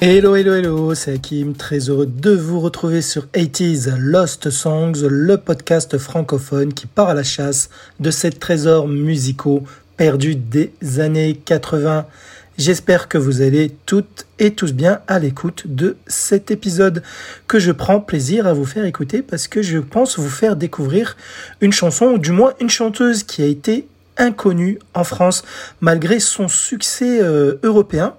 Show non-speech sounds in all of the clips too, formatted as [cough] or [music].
Hello, hello, hello, c'est Hakim, très heureux de vous retrouver sur 80s Lost Songs, le podcast francophone qui part à la chasse de ces trésors musicaux perdus des années 80. J'espère que vous allez toutes et tous bien à l'écoute de cet épisode que je prends plaisir à vous faire écouter parce que je pense vous faire découvrir une chanson ou du moins une chanteuse qui a été inconnue en France malgré son succès euh, européen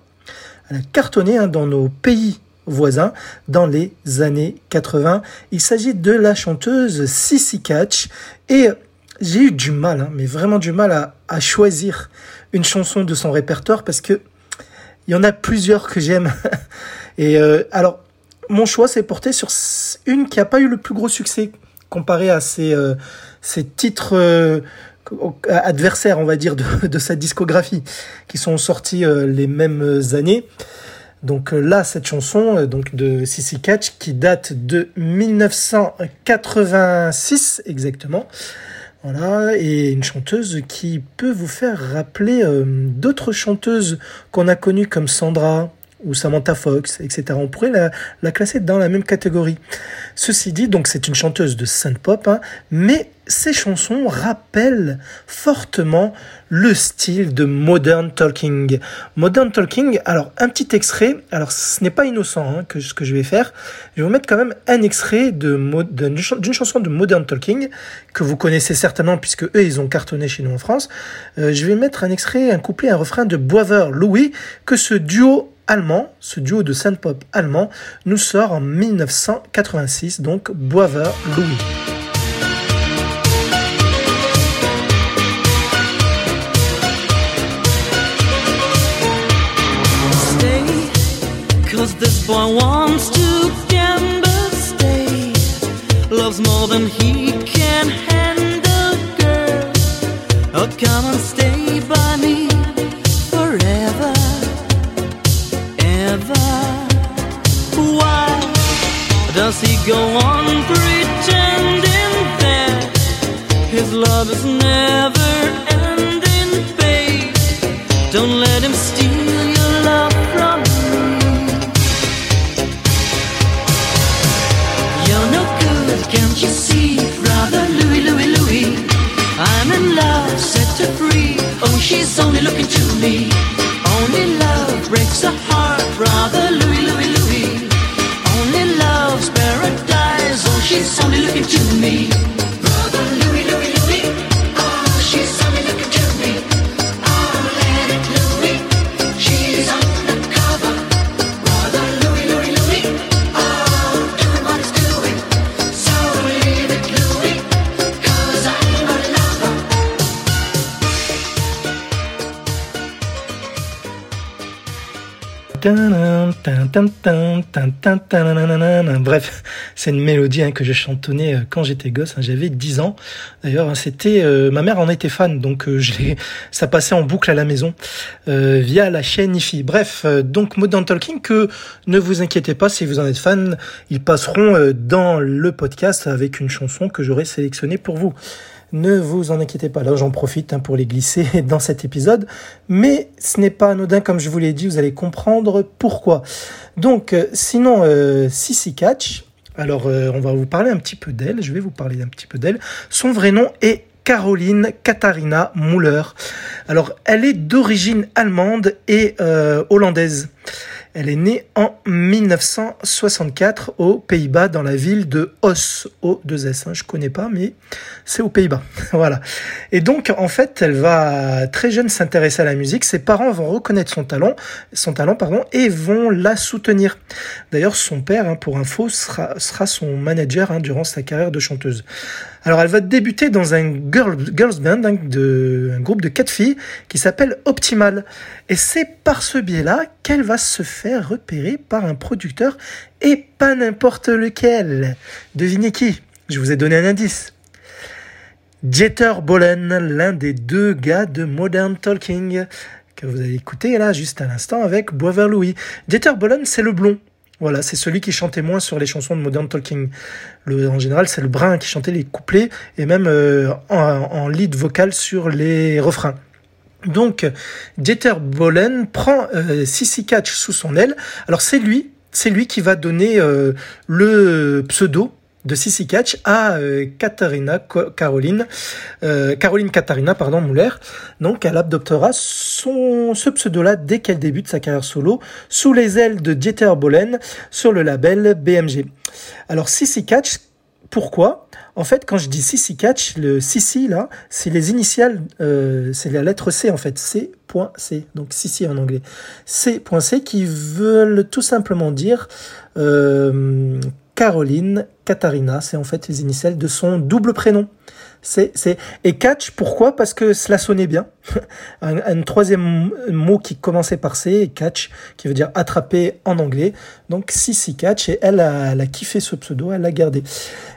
elle a cartonné hein, dans nos pays voisins dans les années 80. Il s'agit de la chanteuse Sissy Catch et j'ai eu du mal, hein, mais vraiment du mal à, à, choisir une chanson de son répertoire parce que il y en a plusieurs que j'aime. [laughs] et euh, alors, mon choix s'est porté sur une qui n'a pas eu le plus gros succès comparé à ses, euh, ses titres euh, adversaires, on va dire, [laughs] de, sa discographie, qui sont sortis euh, les mêmes années. Donc euh, là, cette chanson euh, donc de Sissy Catch qui date de 1986 exactement. Voilà, et une chanteuse qui peut vous faire rappeler d'autres chanteuses qu'on a connues comme Sandra, ou Samantha Fox, etc. On pourrait la, la, classer dans la même catégorie. Ceci dit, donc c'est une chanteuse de synth pop, hein, mais ses chansons rappellent fortement le style de Modern Talking. Modern Talking, alors un petit extrait, alors ce n'est pas innocent hein, que ce que je vais faire, je vais vous mettre quand même un extrait d'une chanson de Modern Talking que vous connaissez certainement puisque eux ils ont cartonné chez nous en France. Euh, je vais mettre un extrait, un couplet, un refrain de Boiver Louis que ce duo allemand, ce duo de synth pop allemand, nous sort en 1986, donc Boiver Louis. Boy wants to gamble, stay. Loves more than he can handle, girl. Oh, come and stay by me forever, ever. Why does he go on pretending that his love is never ending, babe? Don't let him steal she's only looking to me. Only love breaks a heart, brother Bref, c'est une mélodie hein, que je chantonnais euh, quand j'étais gosse. Hein, J'avais 10 ans. D'ailleurs, c'était euh, ma mère en était fan, donc euh, je [laughs] ça passait en boucle à la maison euh, via la chaîne IFI. Bref, donc Modern Talking, que ne vous inquiétez pas si vous en êtes fan, ils passeront dans le podcast avec une chanson que j'aurai sélectionnée pour vous. Ne vous en inquiétez pas, là j'en profite hein, pour les glisser [laughs] dans cet épisode, mais ce n'est pas anodin comme je vous l'ai dit, vous allez comprendre pourquoi. Donc euh, sinon, euh, Sissy Catch, alors euh, on va vous parler un petit peu d'elle, je vais vous parler un petit peu d'elle. Son vrai nom est Caroline Katharina Muller. Alors elle est d'origine allemande et euh, hollandaise. Elle est née en 1964 aux Pays-Bas, dans la ville de Os, O2S. Hein, je connais pas, mais c'est aux Pays-Bas. [laughs] voilà. Et donc, en fait, elle va très jeune s'intéresser à la musique. Ses parents vont reconnaître son talent, son talent, pardon, et vont la soutenir. D'ailleurs, son père, hein, pour info, sera, son manager hein, durant sa carrière de chanteuse. Alors, elle va débuter dans un girl, girls band, hein, un groupe de quatre filles qui s'appelle Optimal. Et c'est par ce biais-là qu'elle va se faire repérer par un producteur et pas n'importe lequel. Devinez qui? Je vous ai donné un indice. Jeter Bolen, l'un des deux gars de Modern Talking que vous avez écouté là juste à l'instant avec Boiver Louis. Jeter Bolen, c'est le blond. Voilà, c'est celui qui chantait moins sur les chansons de Modern Talking. En général, c'est le brun qui chantait les couplets et même euh, en, en lead vocal sur les refrains. Donc, Dieter Bohlen prend euh, Sissy Catch sous son aile. Alors c'est lui, c'est lui qui va donner euh, le pseudo de Sissy Catch à euh, Katharina Caroline, euh, Caroline Katharina pardon Muller. Donc elle adoptera son ce pseudo-là dès qu'elle débute sa carrière solo sous les ailes de Dieter Bohlen sur le label BMG. Alors Sissy Catch pourquoi? En fait, quand je dis CC Catch, le CC là, c'est les initiales, euh, c'est la lettre C en fait, C.C, donc CC en anglais. C.C qui veulent tout simplement dire euh, Caroline Katharina, c'est en fait les initiales de son double prénom. C'est, c'est, et catch, pourquoi? Parce que cela sonnait bien. [laughs] un, troisième mot qui commençait par C, catch, qui veut dire attraper en anglais. Donc, si, si, catch, et elle a, elle a kiffé ce pseudo, elle l'a gardé.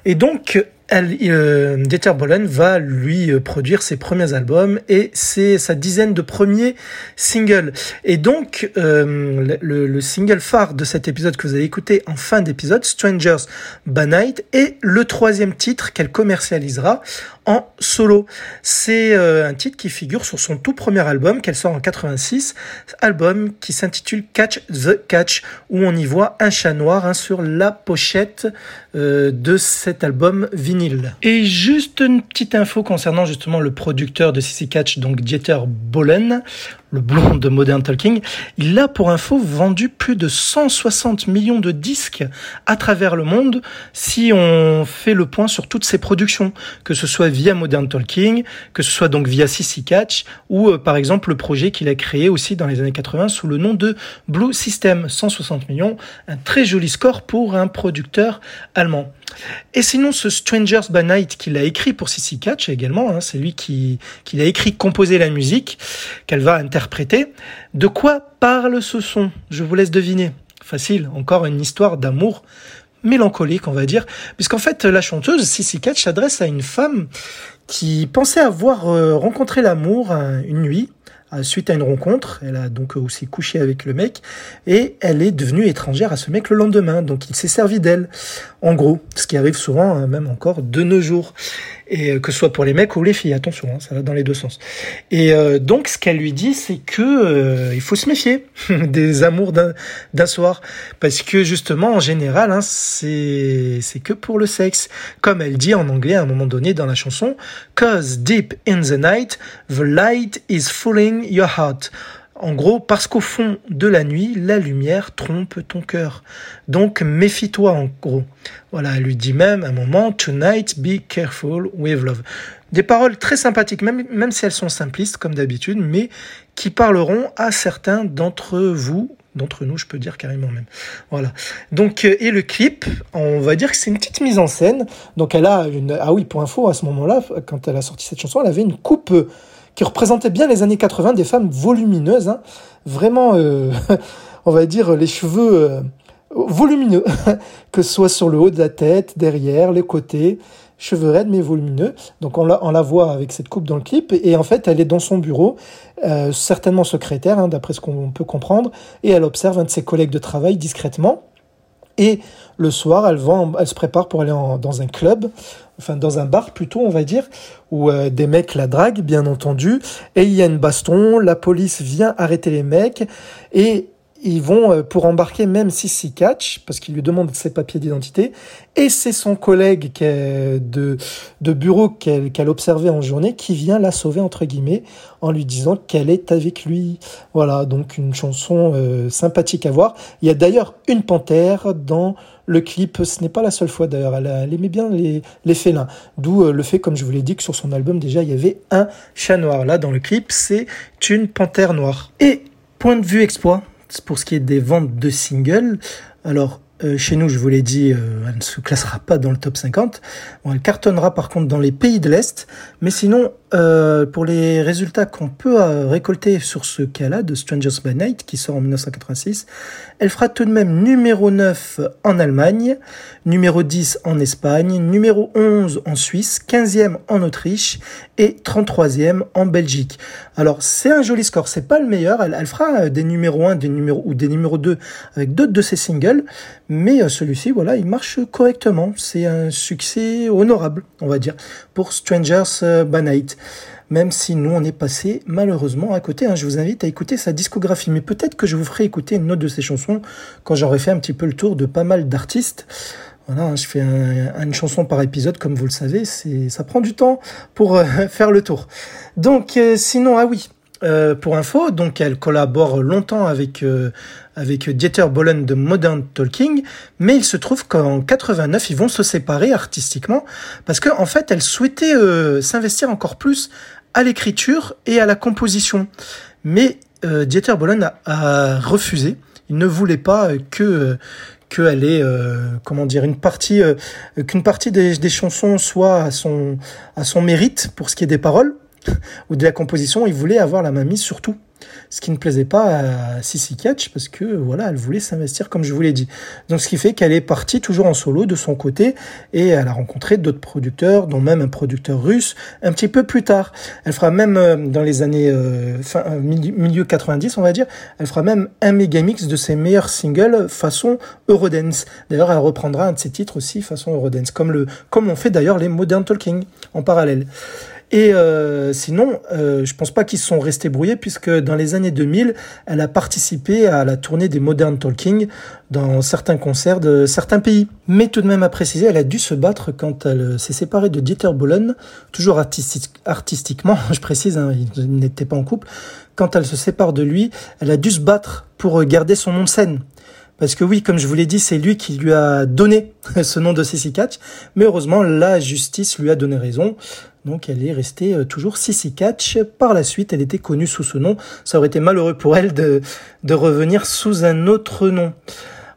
Et donc, Dieter Bohlen va lui euh, produire ses premiers albums et c'est sa dizaine de premiers singles. Et donc, euh, le, le, single phare de cet épisode que vous avez écouté en fin d'épisode, Strangers by Night, est le troisième titre qu'elle commercialisera en solo. C'est euh, un titre qui figure sur son tout premier album qu'elle sort en 86, album qui s'intitule Catch the Catch, où on y voit un chat noir hein, sur la pochette euh, de cet album vinyle. Et juste une petite info concernant justement le producteur de CC Catch, donc Dieter Bohlen le blond de Modern Talking, il a pour info vendu plus de 160 millions de disques à travers le monde si on fait le point sur toutes ses productions, que ce soit via Modern Talking, que ce soit donc via CC Catch ou euh, par exemple le projet qu'il a créé aussi dans les années 80 sous le nom de Blue System, 160 millions, un très joli score pour un producteur allemand. Et sinon, ce Strangers by Night qu'il a écrit pour Sissy Catch également, hein, c'est lui qui, qui a écrit, composé la musique qu'elle va interpréter. De quoi parle ce son? Je vous laisse deviner. Facile, encore une histoire d'amour mélancolique, on va dire, puisqu'en fait, la chanteuse Sissy Catch s'adresse à une femme qui pensait avoir euh, rencontré l'amour une nuit suite à une rencontre. Elle a donc aussi couché avec le mec et elle est devenue étrangère à ce mec le lendemain. Donc il s'est servi d'elle, en gros, ce qui arrive souvent, hein, même encore de nos jours et euh, que ce soit pour les mecs ou les filles, attention, hein, ça va dans les deux sens. Et euh, donc ce qu'elle lui dit, c'est que euh, il faut se méfier [laughs] des amours d'un soir, parce que justement en général, hein, c'est c'est que pour le sexe, comme elle dit en anglais à un moment donné dans la chanson, "Cause deep in the night, the light is fooling your heart." En gros, parce qu'au fond de la nuit, la lumière trompe ton cœur. Donc, méfie-toi, en gros. Voilà, elle lui dit même à un moment, Tonight, be careful with love. Des paroles très sympathiques, même, même si elles sont simplistes, comme d'habitude, mais qui parleront à certains d'entre vous, d'entre nous, je peux dire carrément même. Voilà. Donc, euh, et le clip, on va dire que c'est une petite mise en scène. Donc, elle a une, ah oui, pour info, à ce moment-là, quand elle a sorti cette chanson, elle avait une coupe qui représentait bien les années 80, des femmes volumineuses, hein, vraiment, euh, [laughs] on va dire, les cheveux euh, volumineux, [laughs] que ce soit sur le haut de la tête, derrière, les côtés, cheveux raides mais volumineux. Donc on la, voit avec cette coupe dans le clip, et en fait elle est dans son bureau, euh, certainement secrétaire, hein, d'après ce qu'on peut comprendre, et elle observe un de ses collègues de travail discrètement. Et le soir, elle se prépare pour aller dans un club, enfin dans un bar plutôt, on va dire, où euh, des mecs la draguent, bien entendu. Et il y a une baston, la police vient arrêter les mecs. Et ils vont euh, pour embarquer même Sissy Catch, parce qu'il lui demande ses papiers d'identité, et c'est son collègue de, de bureau qu'elle qu'elle observait en journée qui vient la sauver, entre guillemets, en lui disant qu'elle est avec lui. Voilà, donc une chanson euh, sympathique à voir. Il y a d'ailleurs une panthère dans le clip, ce n'est pas la seule fois d'ailleurs, elle, elle, aimait bien les, les félins. D'où euh, le fait, comme je vous l'ai dit, que sur son album déjà, il y avait un chat noir. Là, dans le clip, c'est une panthère noire. Et point de vue exploit, pour ce qui est des ventes de singles, alors euh, chez nous, je vous l'ai dit, euh, elle ne se classera pas dans le top 50. Bon, elle cartonnera par contre dans les pays de l'Est. Mais sinon, euh, pour les résultats qu'on peut récolter sur ce cas-là de Strangers by Night, qui sort en 1986, elle fera tout de même numéro 9 en Allemagne, numéro 10 en Espagne, numéro 11 en Suisse, 15e en Autriche et 33e en Belgique. Alors c'est un joli score, c'est pas le meilleur, elle, elle fera des numéros 1 des numéros, ou des numéros 2 avec d'autres de ses singles, Mais celui-ci, voilà, il marche correctement. C'est un succès honorable, on va dire, pour Strangers by Night même si nous on est passé malheureusement à côté. Hein. Je vous invite à écouter sa discographie, mais peut-être que je vous ferai écouter une autre de ses chansons quand j'aurai fait un petit peu le tour de pas mal d'artistes. Voilà, hein, je fais une chanson par épisode, comme vous le savez, c'est ça prend du temps pour euh, [laughs] faire le tour. Donc euh, sinon, ah oui, euh, pour info, donc elle collabore longtemps avec avec Dieter Bohlen de Modern Talking, mais il se trouve qu'en 89 ils vont se séparer artistiquement parce qu'en en fait elle souhaitait s'investir encore plus à l'écriture et à la composition. Mais euh, Dieter Bohlen a, refusé. Il ne voulait pas que qu'elle euh, comment dire une partie euh, qu'une partie des, des, chansons soit à son à son mérite pour ce qui est des paroles [laughs] ou de la composition. Il voulait avoir la main mise sur tout ce qui ne plaisait pas à Sissy Catch parce que voilà, elle voulait s'investir comme je vous l'ai dit. Donc ce qui fait qu'elle est partie toujours en solo de son côté et elle a rencontré d'autres producteurs, dont même un producteur russe un petit peu plus tard. Elle fera même euh, dans les années euh, fin, euh, milieu 90, on va dire, elle fera même un méga mix de ses meilleurs singles façon Eurodance. D'ailleurs, elle reprendra un de ses titres aussi façon Eurodance, comme le comme l'ont fait d'ailleurs les Modern Talking en parallèle. Et euh, sinon, euh, je pense pas qu'ils sont restés brouillés puisque dans les années 2000, elle a participé à la tournée des Modern Talking dans certains concerts de certains pays. Mais tout de même à préciser, elle a dû se battre quand elle s'est séparée de Dieter Bohlen, toujours artistiquement, [laughs] je précise, hein, il n'était pas en couple. Quand elle se sépare de lui, elle a dû se battre pour garder son nom de scène. Parce que oui, comme je vous l'ai dit, c'est lui qui lui a donné [laughs] ce nom de Sissy Catch. Mais heureusement, la justice lui a donné raison. Donc elle est restée euh, toujours Sissy Catch. Par la suite, elle était connue sous ce nom. Ça aurait été malheureux pour elle de, de revenir sous un autre nom.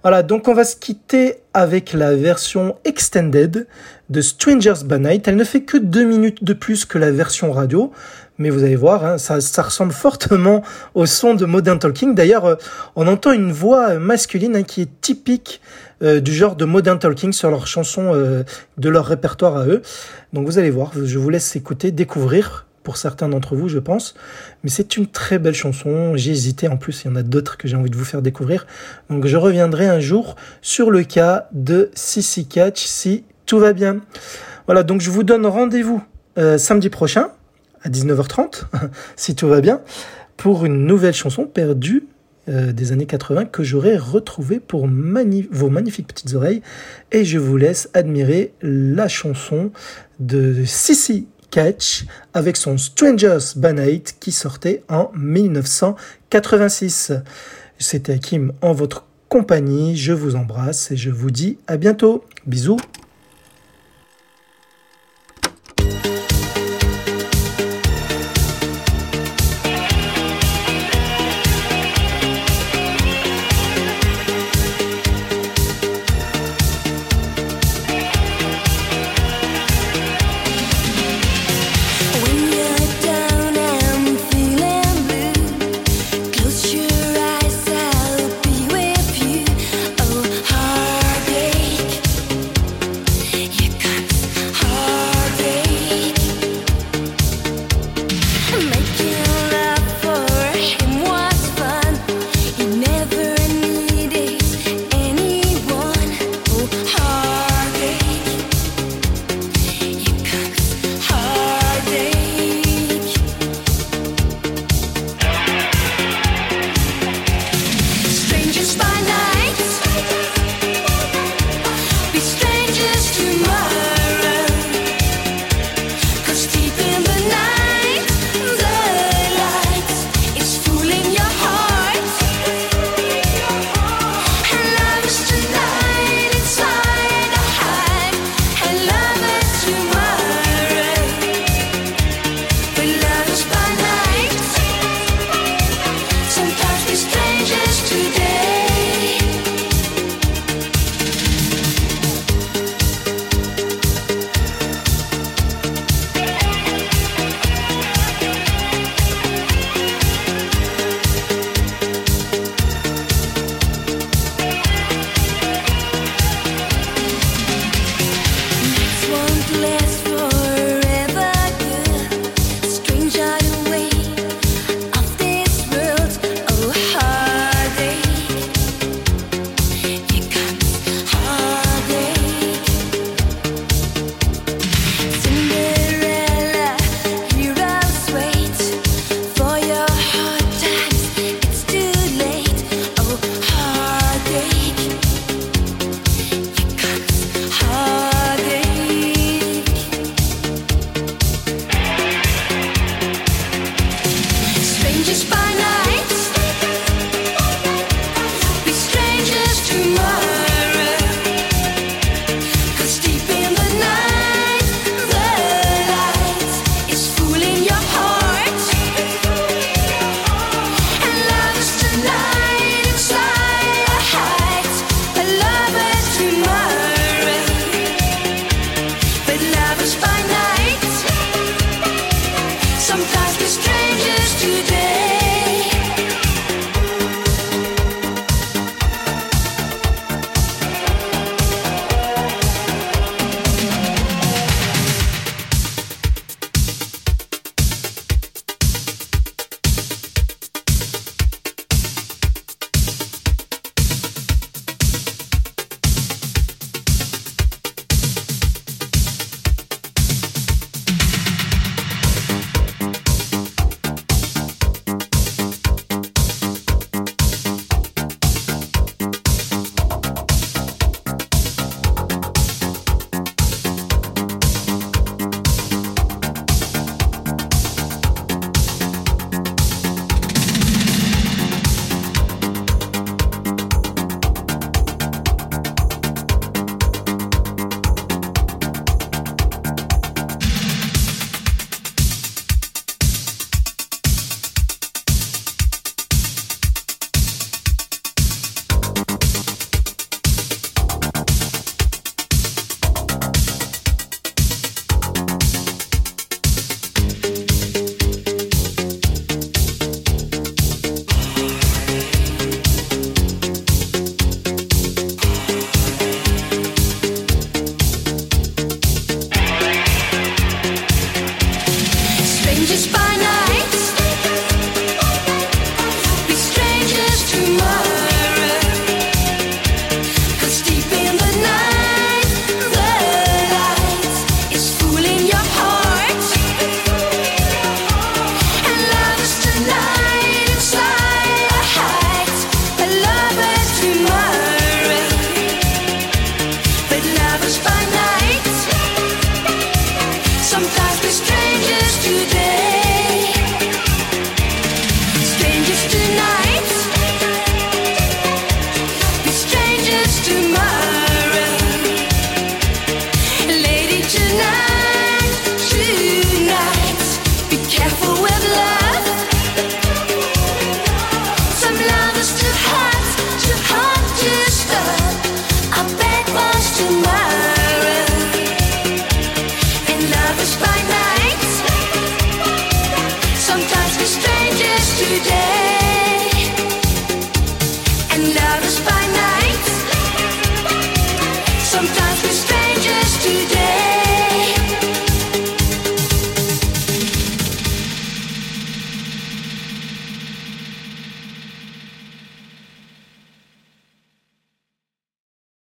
Voilà, donc on va se quitter avec la version extended de Strangers by Night. Elle ne fait que deux minutes de plus que la version radio, mais vous allez voir, hein, ça, ressemble [laughs] fortement au son de Modern Talking. D'ailleurs, euh, on entend une voix masculine hein, qui est typique euh, du genre de Modern Talking sur leurs chansons euh, de leur répertoire à eux. Donc vous allez voir, je vous laisse écouter, découvrir pour certains d'entre vous, je pense. Mais c'est une très belle chanson. J'ai hésité. En plus, il y en a d'autres que j'ai envie de vous faire découvrir. Donc, je reviendrai un jour sur le cas de Sissy Catch si tout va bien. Voilà. Donc, je vous donne rendez-vous euh, samedi prochain à 19h30, [laughs] si tout va bien, pour une nouvelle chanson perdue euh, des années 80 que j'aurai retrouvée pour vos magnifiques petites oreilles. Et je vous laisse admirer la chanson de Sissy Catch avec son Strangers by qui sortait en 1986. C'était Hakim en votre compagnie. Je vous embrasse et je vous dis à bientôt. Bisous.